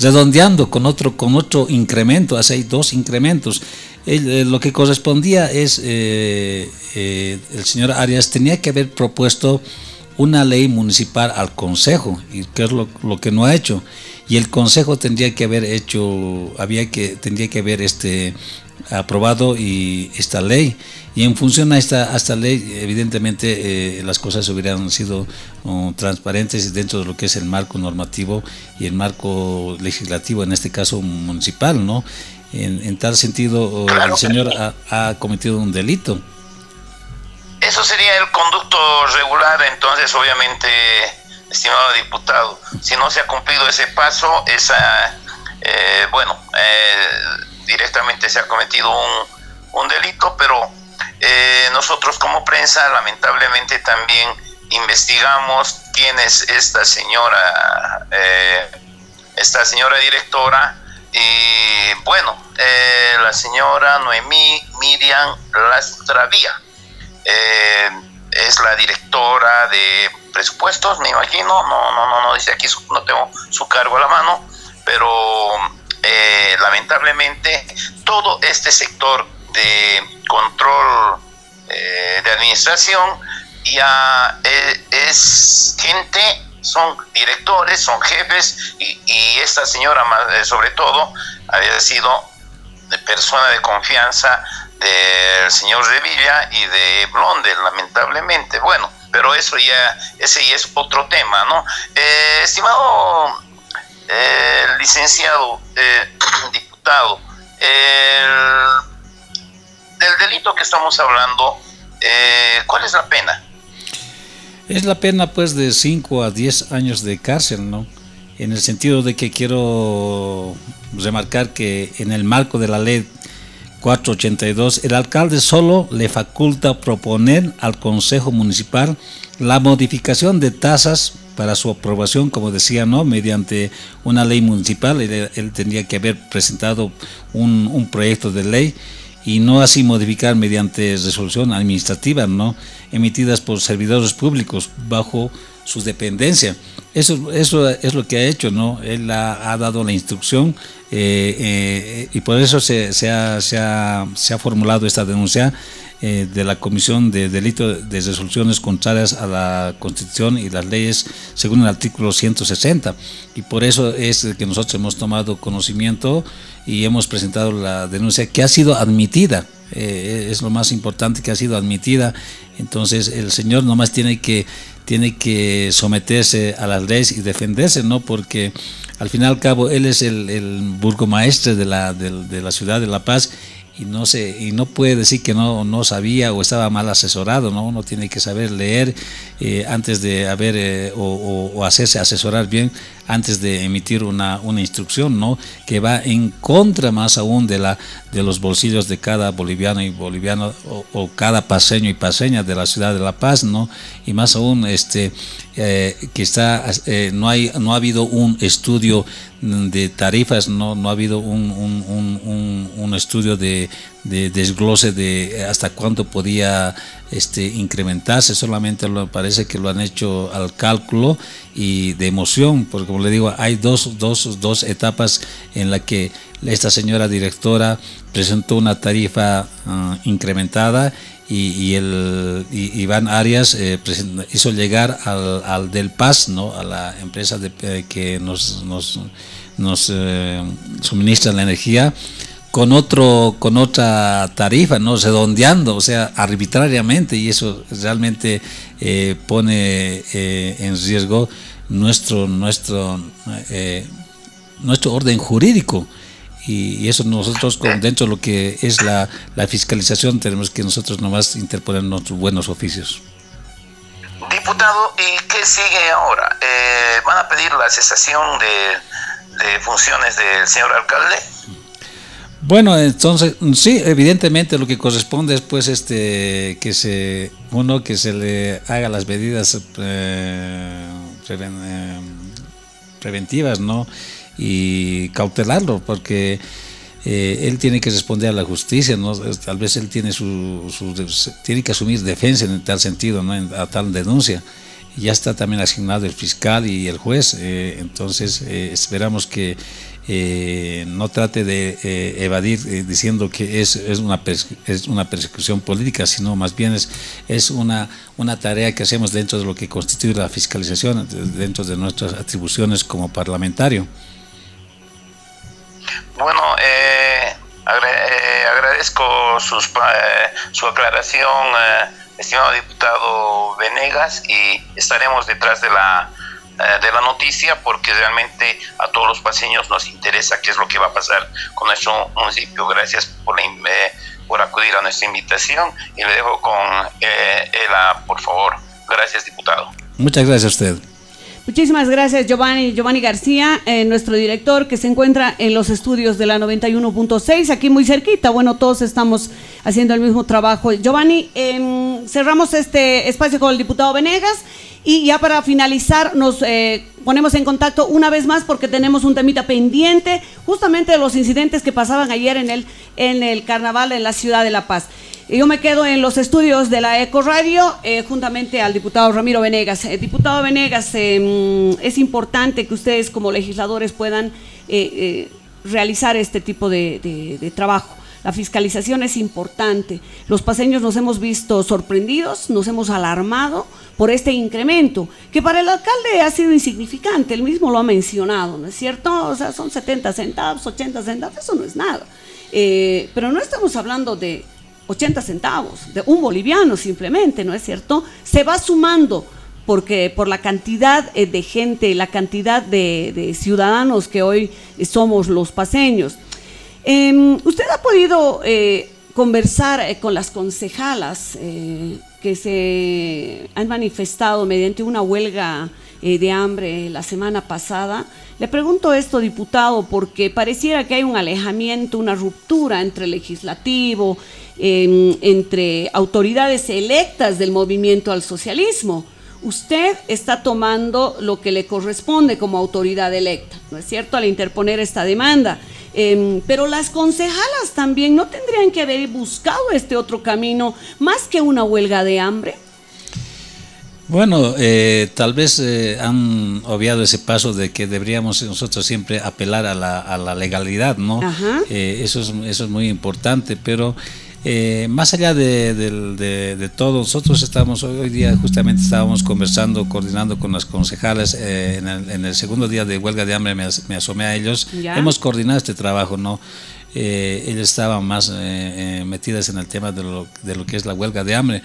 Speaker 12: redondeando con otro, con otro incremento, hace dos incrementos. Eh, lo que correspondía es, eh, eh, el señor Arias tenía que haber propuesto una ley municipal al Consejo, y que es lo, lo, que no ha hecho. Y el Consejo tendría que haber hecho, había que, tendría que haber este, aprobado y esta ley. Y en función a esta, a esta ley evidentemente eh, las cosas hubieran sido uh, transparentes dentro de lo que es el marco normativo y el marco legislativo en este caso municipal no en, en tal sentido claro. el señor ha, ha, cometido un delito.
Speaker 7: Eso sería el conducto regular entonces obviamente estimado diputado si no se ha cumplido ese paso esa eh, bueno eh, directamente se ha cometido un, un delito, pero eh, nosotros como prensa lamentablemente también investigamos quién es esta señora, esta señora directora, y bueno, la señora Noemí Miriam Lastravía, es la directora de presupuestos, me imagino, no, no, no, no dice aquí, su, no tengo su cargo a la mano, pero eh, lamentablemente todo este sector de control eh, de administración ya eh, es gente, son directores, son jefes y, y esta señora sobre todo había sido persona de confianza del señor Revilla y de Blonde, lamentablemente. Bueno, pero eso ya, ese ya es otro tema, ¿no? Eh, estimado eh, licenciado eh, diputado, el, del delito que estamos hablando, eh, ¿cuál es la pena?
Speaker 12: Es la pena pues de 5 a 10 años de cárcel, ¿no? En el sentido de que quiero remarcar que en el marco de la ley 482, el alcalde solo le faculta proponer al Consejo Municipal la modificación de tasas para su aprobación, como decía, ¿no? Mediante una ley municipal, él, tendría que haber presentado un, un, proyecto de ley y no así modificar mediante resolución administrativa, ¿no? Emitidas por servidores públicos bajo su dependencia. Eso, eso es lo que ha hecho, ¿no? Él ha, dado la instrucción eh, eh, y por eso se, se, ha, se, ha, se ha formulado esta denuncia eh, de la Comisión de Delito de Resoluciones Contrarias a la Constitución y las leyes según el artículo 160. Y por eso es que nosotros hemos tomado conocimiento y hemos presentado la denuncia que ha sido admitida. Eh, es lo más importante que ha sido admitida. Entonces el señor nomás tiene que, tiene que someterse a las leyes y defenderse, ¿no? Porque al fin y al cabo él es el, el burgomaestre de la, de la ciudad de La Paz y no se y no puede decir que no, no sabía o estaba mal asesorado no uno tiene que saber leer eh, antes de haber eh, o, hacerse asesorar bien antes de emitir una, una instrucción no que va en contra más aún de la de los bolsillos de cada boliviano y boliviano o, cada paseño y paseña de la ciudad de La Paz no y más aún este eh, que está no hay no ha habido un estudio de tarifas no no ha habido un, un, un, estudio de de, desglose de hasta cuánto podía este, incrementarse, solamente lo, parece que lo han hecho al cálculo y de emoción, porque como le digo, hay dos, dos, dos etapas en la que esta señora directora presentó una tarifa ah, incrementada y, el Iván Arias eh, hizo llegar al, del Paz, ¿no? a la empresa de, eh, que nos, nos, nos eh, suministra la energía, con otro con otra tarifa, no redondeando, o sea, arbitrariamente y eso realmente eh, pone en riesgo nuestro nuestro nuestro orden jurídico y, eso nosotros dentro de lo que es la, la, fiscalización tenemos que nosotros nomás interponer nuestros buenos oficios.
Speaker 7: Diputado, ¿y qué sigue ahora? ¿Van a pedir la cesación de, de funciones del señor alcalde?
Speaker 12: Bueno, entonces sí, evidentemente lo que corresponde es pues este que se uno que se le haga las medidas eh, eh, preventivas, ¿no? Y cautelarlo, porque eh, él tiene que responder a la justicia, ¿no? Tal vez él tiene su, tiene que asumir defensa en tal sentido, ¿no? a tal denuncia ya está también asignado el fiscal y el juez, entonces esperamos que eh, no trate de eh, evadir eh, diciendo que es, es, una es una persecución política, sino más bien es, es una, una tarea que hacemos dentro de lo que constituye la fiscalización, dentro de nuestras atribuciones como parlamentario.
Speaker 7: Bueno, agradezco sus, su aclaración, estimado diputado Venegas, y estaremos detrás de la eh, de la noticia porque realmente a todos los paseños nos interesa qué es lo que va a pasar con nuestro municipio. Gracias por, eh, por acudir a nuestra invitación y le dejo con eh, Ela, por favor. Gracias, diputado.
Speaker 12: Muchas gracias a usted.
Speaker 6: Muchísimas gracias, Giovanni, Giovanni García, nuestro director que se encuentra en los estudios de la 91.6, aquí muy cerquita. Bueno, todos estamos haciendo el mismo trabajo. Giovanni, em, cerramos este espacio con el diputado Venegas y ya para finalizar, nos eh, ponemos en contacto una vez más porque tenemos un temita pendiente, justamente de los incidentes que pasaban ayer en el, en el carnaval en la ciudad de La Paz. Yo me quedo en los estudios de la Eco Radio eh, juntamente al diputado Ramiro Venegas. Eh, diputado Venegas, mm, es importante que ustedes como legisladores puedan realizar este tipo de trabajo. La fiscalización es importante. Los paseños nos hemos visto sorprendidos, nos hemos alarmado por este incremento, que para el alcalde ha sido insignificante, él mismo lo ha mencionado, ¿no es cierto? O sea, son 70 centavos, 80 centavos, eso no es nada. Eh, pero no estamos hablando de 80 centavos, de un boliviano simplemente, ¿no es cierto? Se va sumando porque por la cantidad eh, de gente, la cantidad de ciudadanos que hoy somos los paseños. Em, ¿Usted ha podido eh, conversar eh, con las concejalas? Que se han manifestado mediante una huelga de hambre la semana pasada. Le pregunto esto, diputado, porque pareciera que hay un alejamiento, una ruptura entre el legislativo, em, entre autoridades electas del movimiento al socialismo. Usted está tomando lo que le corresponde como autoridad electa, ¿no es cierto?, al interponer esta demanda. Em, pero las concejalas también no tendrían que haber buscado este otro camino más que una huelga de hambre.
Speaker 12: Bueno, eh, tal vez eh, han obviado ese paso de que deberíamos nosotros siempre apelar a la, a la legalidad, ¿no? Eh, eso, es, eso es muy importante, pero más allá de, de, todo, nosotros estamos, hoy día justamente estábamos conversando, coordinando con las concejales, en el, en, el, segundo día de huelga de hambre me, me asomé a ellos, hemos coordinado este trabajo, ¿no? ellos estaban más metidas en el tema de lo, de lo que es la huelga de hambre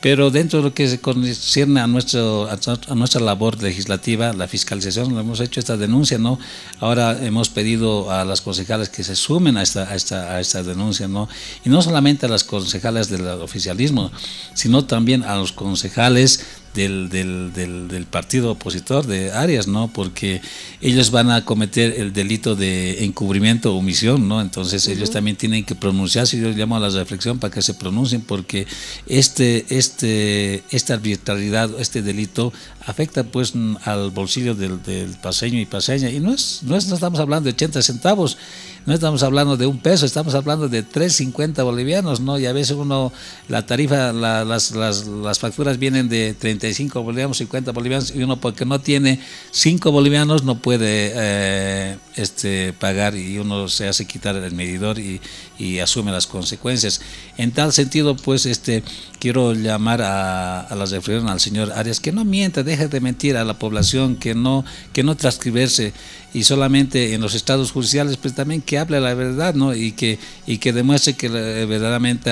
Speaker 12: pero dentro de lo que se concierne a, nuestro, a nuestra labor legislativa, la fiscalización, lo hemos hecho esta denuncia, ¿no? Ahora hemos pedido a las concejales que se sumen a esta, a esta, a esta denuncia, ¿no? Y no solamente a las concejales del oficialismo, sino también a los concejales del, del, del, partido opositor de Arias, ¿no? Porque ellos van a cometer el delito de encubrimiento o omisión, ¿no? Entonces ellos también tienen que pronunciarse, yo llamo a la reflexión para que se pronuncien, porque este, este, esta arbitrariedad, este delito afecta pues al bolsillo del, del paseño y paseña, y no es, no es, no estamos hablando de 80 centavos, no estamos hablando de un peso, estamos hablando de 3.50 bolivianos, ¿no? Y a veces uno, la tarifa, las, las, las, facturas vienen de 35 bolivianos, 50 bolivianos, y uno porque no tiene 5 bolivianos no puede eh, este, pagar y uno se hace quitar el medidor y, y asume las consecuencias. En tal sentido, pues, este, quiero llamar a, a la reflexión al señor Arias que no mienta, deje de mentir a la población, que no, que no transcribirse y solamente en los estados judiciales, pues también que hable la verdad, ¿no? Y que, y que demuestre que verdaderamente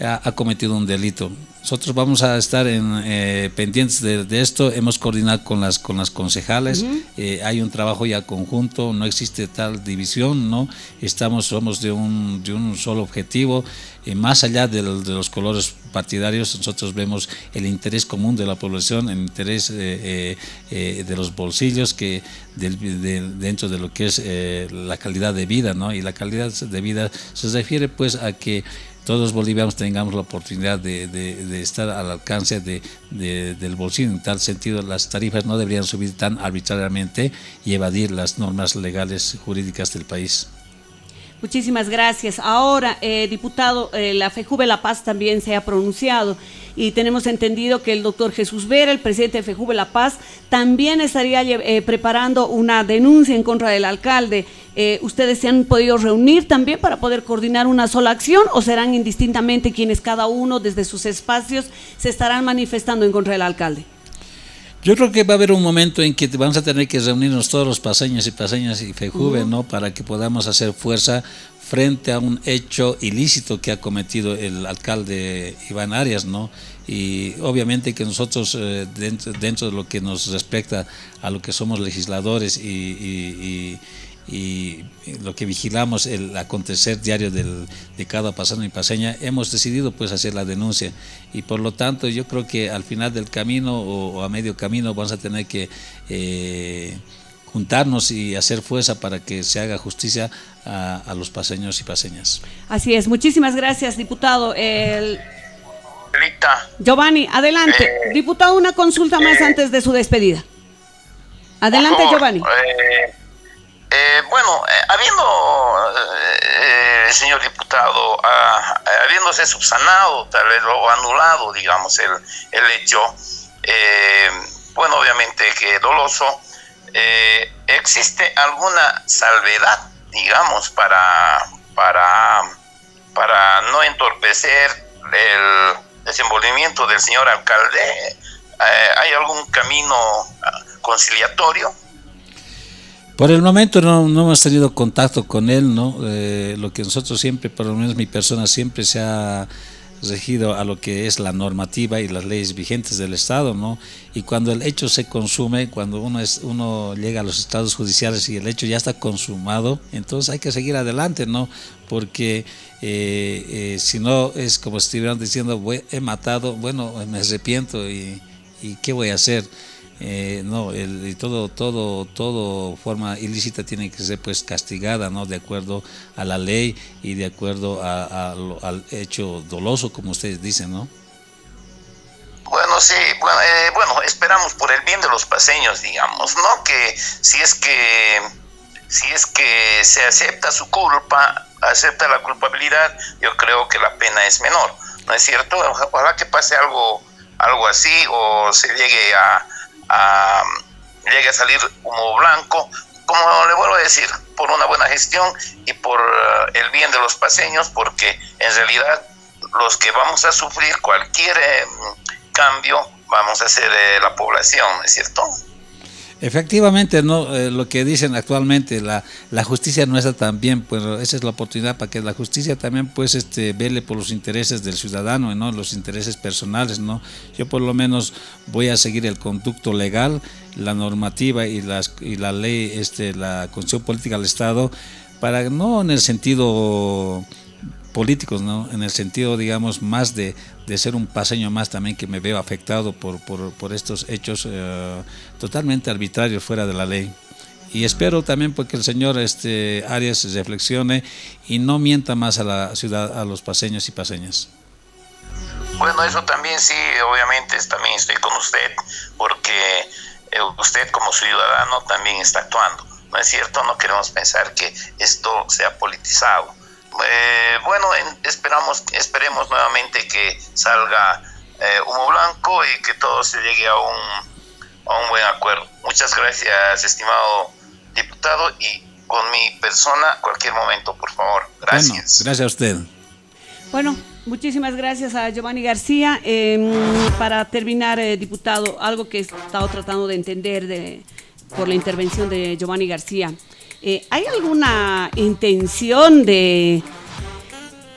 Speaker 12: ha, ha cometido un delito. Nosotros vamos a estar en, eh, pendientes de, esto, hemos coordinado con las, con las concejales, eh, hay un trabajo ya conjunto, no existe tal división, ¿no? Estamos, somos de un, de un solo objetivo, y más allá de, los colores partidarios, nosotros vemos el interés común de la población, el interés eh, de los bolsillos que dentro de lo que es la calidad de vida, ¿no? Y la calidad de vida se refiere pues a que todos los bolivianos tengamos la oportunidad de, estar al alcance del bolsillo. En tal sentido, las tarifas no deberían subir tan arbitrariamente y evadir las normas legales jurídicas del país.
Speaker 6: Muchísimas gracias. Ahora, eh, diputado, eh, la FEJUVE La Paz también se ha pronunciado y tenemos entendido que el doctor Jesús Vera, el presidente de FEJUVE La Paz, también estaría eh, preparando una denuncia en contra del alcalde. ¿Ustedes se han podido reunir también para poder coordinar una sola acción o serán indistintamente quienes cada uno desde sus espacios se estarán manifestando en contra del alcalde?
Speaker 12: Yo creo que va a haber un momento en que vamos a tener que reunirnos todos los paseños y paseñas y FEJUVE, ¿no? Para que podamos hacer fuerza frente a un hecho ilícito que ha cometido el alcalde Iván Arias, ¿no? Y obviamente que nosotros, eh, dentro, dentro, de lo que nos respecta a lo que somos legisladores y y lo que vigilamos el acontecer diario del, de cada pasano y paseña, hemos decidido pues hacer la denuncia y por lo tanto yo creo que al final del camino o, a medio camino vamos a tener que eh, juntarnos y hacer fuerza para que se haga justicia a, los paseños y paseñas.
Speaker 6: Así es, muchísimas gracias diputado. El... Giovanni, adelante. Eh, diputado, una consulta más eh, antes de su despedida. Adelante, Giovanni.
Speaker 7: Eh, bueno, eh, habiendo, eh, señor diputado, ah, habiéndose subsanado tal vez o anulado, digamos, el, el hecho, bueno, obviamente que doloso, ¿existe alguna salvedad, digamos, para, para, para no entorpecer el desenvolvimiento del señor alcalde? ¿Hay algún camino ah, conciliatorio?
Speaker 12: Por el momento no, hemos tenido contacto con él, ¿no? Eh, lo que nosotros siempre, por lo menos mi persona siempre se ha, regido a lo que es la normativa y las leyes vigentes del Estado, ¿no? Y cuando el hecho se consume, cuando uno es uno llega a los estados judiciales y el hecho ya está consumado, entonces hay que seguir adelante, ¿no? Porque eh, eh, si no es como si estuvieran diciendo, he matado, bueno, me arrepiento y ¿qué voy a hacer? Eh, no, el, todo, todo, todo forma ilícita tiene que ser pues castigada, ¿no? De acuerdo a la ley y de acuerdo al hecho doloso, como ustedes dicen, ¿no?
Speaker 7: Bueno, sí, bueno, eh, bueno, esperamos por el bien de los paseños, digamos, ¿no? Que si es que, si es que se acepta su culpa, acepta la culpabilidad, yo creo que la pena es menor, ¿no es cierto? Ojalá que pase algo, algo así o se llegue a llegue a salir humo blanco, como le vuelvo a decir, por una buena gestión y por eh, el bien de los paseños, porque en realidad los que vamos a sufrir cualquier eh, cambio vamos a ser eh, la población, ¿no es cierto?
Speaker 12: Efectivamente, no eh, lo que dicen actualmente, la, la justicia no está tan bien, pues esa es la oportunidad para que la justicia también pues este vele por los intereses del ciudadano, ¿no? los intereses personales, ¿no? Yo por lo menos voy a seguir el conducto legal, la normativa y las y la ley este la Constitución política del Estado para no en el sentido políticos, ¿no? En el sentido, digamos, más de, de ser un paseño más también que me veo afectado por, por, estos hechos eh, totalmente arbitrarios fuera de la ley. Y espero también porque el señor este, Arias reflexione y no mienta más a la ciudad, a los paseños y paseñas.
Speaker 7: Bueno, eso también sí, obviamente también estoy con usted, porque eh, usted como ciudadano también está actuando. ¿No es cierto? No queremos pensar que esto sea politizado eh, bueno, esperamos, esperemos nuevamente que salga eh, humo blanco y que todo se llegue a un, a un buen acuerdo. Muchas gracias, estimado diputado, y con mi persona, cualquier momento, por favor. Gracias.
Speaker 12: gracias a usted.
Speaker 6: Bueno, muchísimas gracias a Giovanni García. Em, para terminar, eh, diputado, algo que he estado tratando de entender de, por la intervención de Giovanni García. Eh, ¿Hay alguna intención de,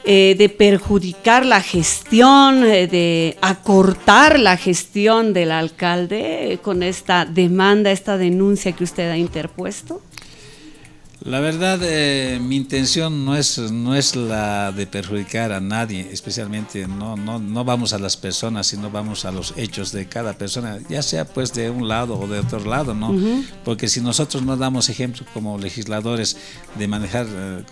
Speaker 6: eh, de perjudicar la gestión, eh, de acortar la gestión del alcalde con esta demanda, esta denuncia que usted ha interpuesto?
Speaker 12: La verdad, eh, mi intención no es, no es la de perjudicar a nadie, especialmente no, no, no vamos a las personas, sino vamos a los hechos de cada persona, ya sea pues de un lado o de otro lado, ¿no? Porque si nosotros no damos ejemplo como legisladores de manejar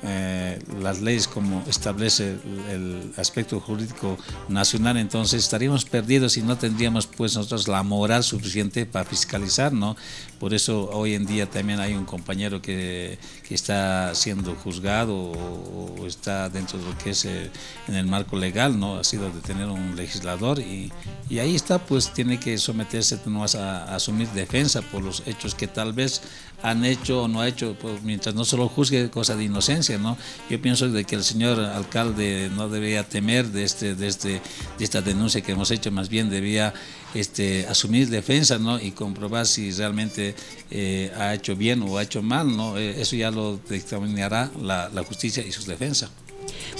Speaker 12: eh, las leyes como establece el aspecto jurídico nacional, entonces estaríamos perdidos y no tendríamos pues nosotros la moral suficiente para fiscalizar, ¿no? Por eso hoy en día también hay un compañero que, está siendo juzgado o, está dentro de lo que es eh, en el marco legal, ¿no? Ha sido de tener un legislador y, y ahí está, pues tiene que someterse no a, a asumir defensa por los hechos que tal vez han hecho o no ha hecho, pues, mientras no se lo juzgue, cosa de inocencia, ¿no? Yo pienso de que el señor alcalde no debía temer de, este, de, este, de esta denuncia que hemos hecho, más bien debía este, asumir defensa, ¿no? Y comprobar si realmente eh, ha hecho bien o ha hecho mal, ¿no? Eh, eso ya lo dictaminará la, la justicia y sus defensas.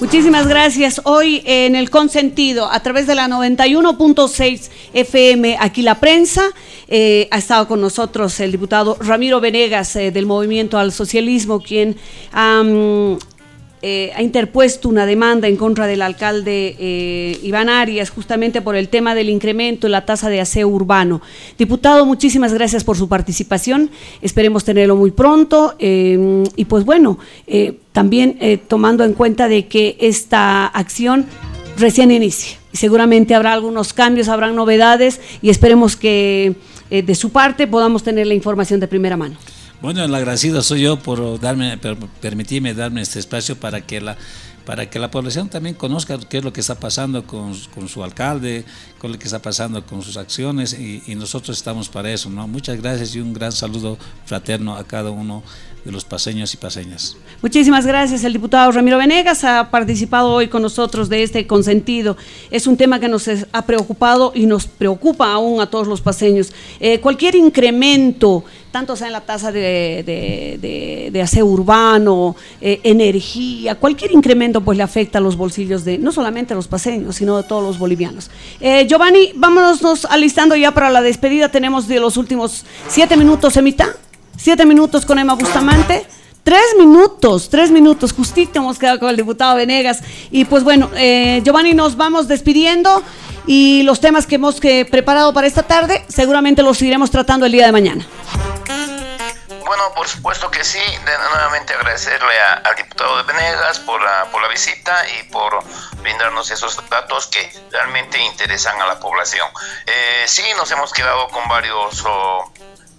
Speaker 6: Muchísimas gracias. Hoy en el consentido, a través de la 91.6 FM, aquí la prensa, eh, ha estado con nosotros el diputado Ramiro Venegas eh, del Movimiento al Socialismo, quien eh, ha interpuesto una demanda en contra del alcalde eh, Iván Arias justamente por el tema del incremento en la tasa de aseo urbano. Diputado, muchísimas gracias por su participación. Esperemos tenerlo muy pronto. Eh, y pues bueno, también tomando en cuenta de que esta acción recién inicia y seguramente habrá algunos cambios, habrán novedades y esperemos que de su parte podamos tener la información de primera mano.
Speaker 12: Bueno, el agradecido soy yo por darme, permitirme darme este espacio para que la para que la población también conozca qué es lo que está pasando con, con su alcalde, con lo que está pasando con sus acciones y, y, nosotros estamos para eso. ¿no? Muchas gracias y un gran saludo fraterno a cada uno de los paseños y paseñas.
Speaker 6: Muchísimas gracias. El diputado Ramiro Venegas ha participado hoy con nosotros de este consentido. Es un tema que nos ha preocupado y nos preocupa aún a todos los paseños. Eh, cualquier incremento tanto sea en la tasa de, de, aseo urbano, eh, energía, cualquier incremento pues le afecta a los bolsillos de no solamente a los paseños, sino de todos los bolivianos. Eh, Giovanni, vámonos alistando ya para la despedida. Tenemos de los últimos siete minutos, Emita. Siete minutos con Emma Bustamante. Tres minutos, tres minutos, justito hemos quedado con el diputado Venegas. Y pues bueno, eh, Giovanni, nos vamos despidiendo y los temas que hemos preparado para esta tarde seguramente los seguiremos tratando el día de mañana.
Speaker 7: Bueno, por supuesto que sí. De, nuevamente agradecerle al diputado de Venegas por la, visita y por brindarnos esos datos que realmente interesan a la población. Eh, sí, nos hemos quedado con varios...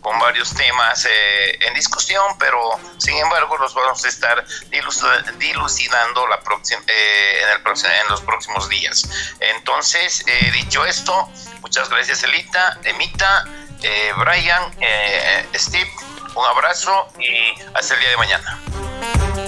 Speaker 7: con varios temas eh, en discusión, pero sin embargo los vamos a estar diluc- dilucidando la eh, en, el en los próximos días. Entonces, eh, dicho esto, muchas gracias Elita, Emita, eh, Brian, eh, Steve, un abrazo y hasta el día de mañana.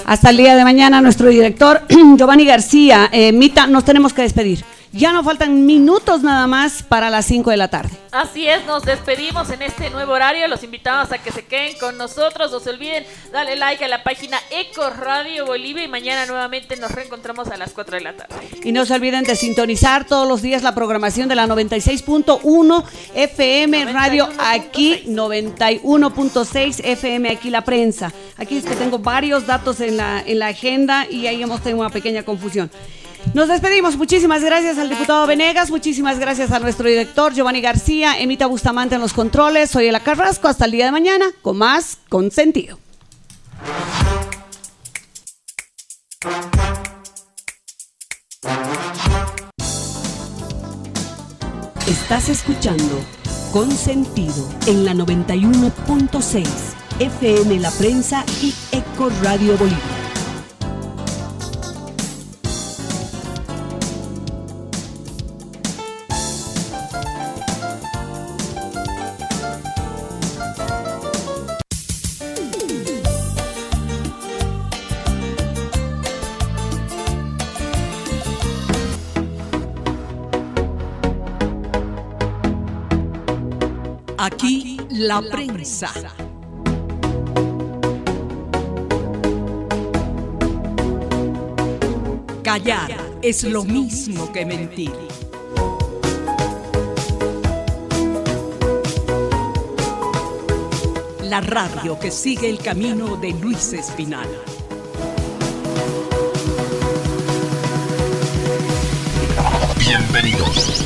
Speaker 6: Hasta el día de mañana, nuestro director Giovanni García. Eh, Mita, nos tenemos que despedir. Ya no faltan minutos nada más para las 5 de la tarde.
Speaker 8: Así es, nos despedimos en este nuevo horario. Los invitamos a que se queden con nosotros. No se olviden darle like a la página Eco Radio Bolivia y mañana nuevamente nos reencontramos a las 4 de la tarde.
Speaker 6: Y no se olviden de sintonizar todos los días la programación de la 96.1 FM Radio aquí, 91.6 FM aquí la prensa. Aquí es que tengo varios datos en la, en la agenda y ahí hemos tenido una pequeña confusión. Nos despedimos. Muchísimas gracias al diputado Venegas. Muchísimas gracias a nuestro director Giovanni García, Emita Bustamante en los controles. Soy Ela Carrasco. Hasta el día de mañana con más consentido.
Speaker 10: Estás escuchando Consentido en la 91.6 FM La Prensa y Eco Radio Bolivia. Aquí la prensa. Callar es lo mismo que mentir. La radio que sigue el camino de Luis Espinal.
Speaker 5: Bienvenidos.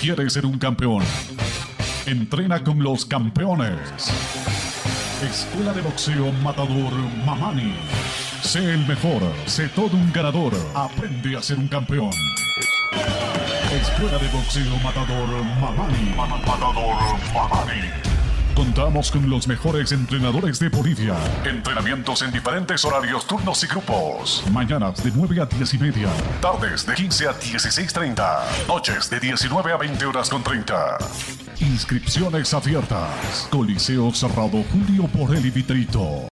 Speaker 13: ¿Quieres ser un campeón? Entrena con los campeones. Escuela de Boxeo Matador Mamani. Sé el mejor, sé todo un ganador. Aprende a ser un campeón. Escuela de Boxeo Matador Mamani. Matador Mamani. Contamos con los mejores entrenadores de Bolivia. Entrenamientos en diferentes horarios, turnos y grupos. Mañanas de 9 a 10 y media. Tardes de 15 a 16.30. Noches de 19 a 20 horas con 30. Inscripciones abiertas. Coliseo Cerrado Julio Borelli Vitrito.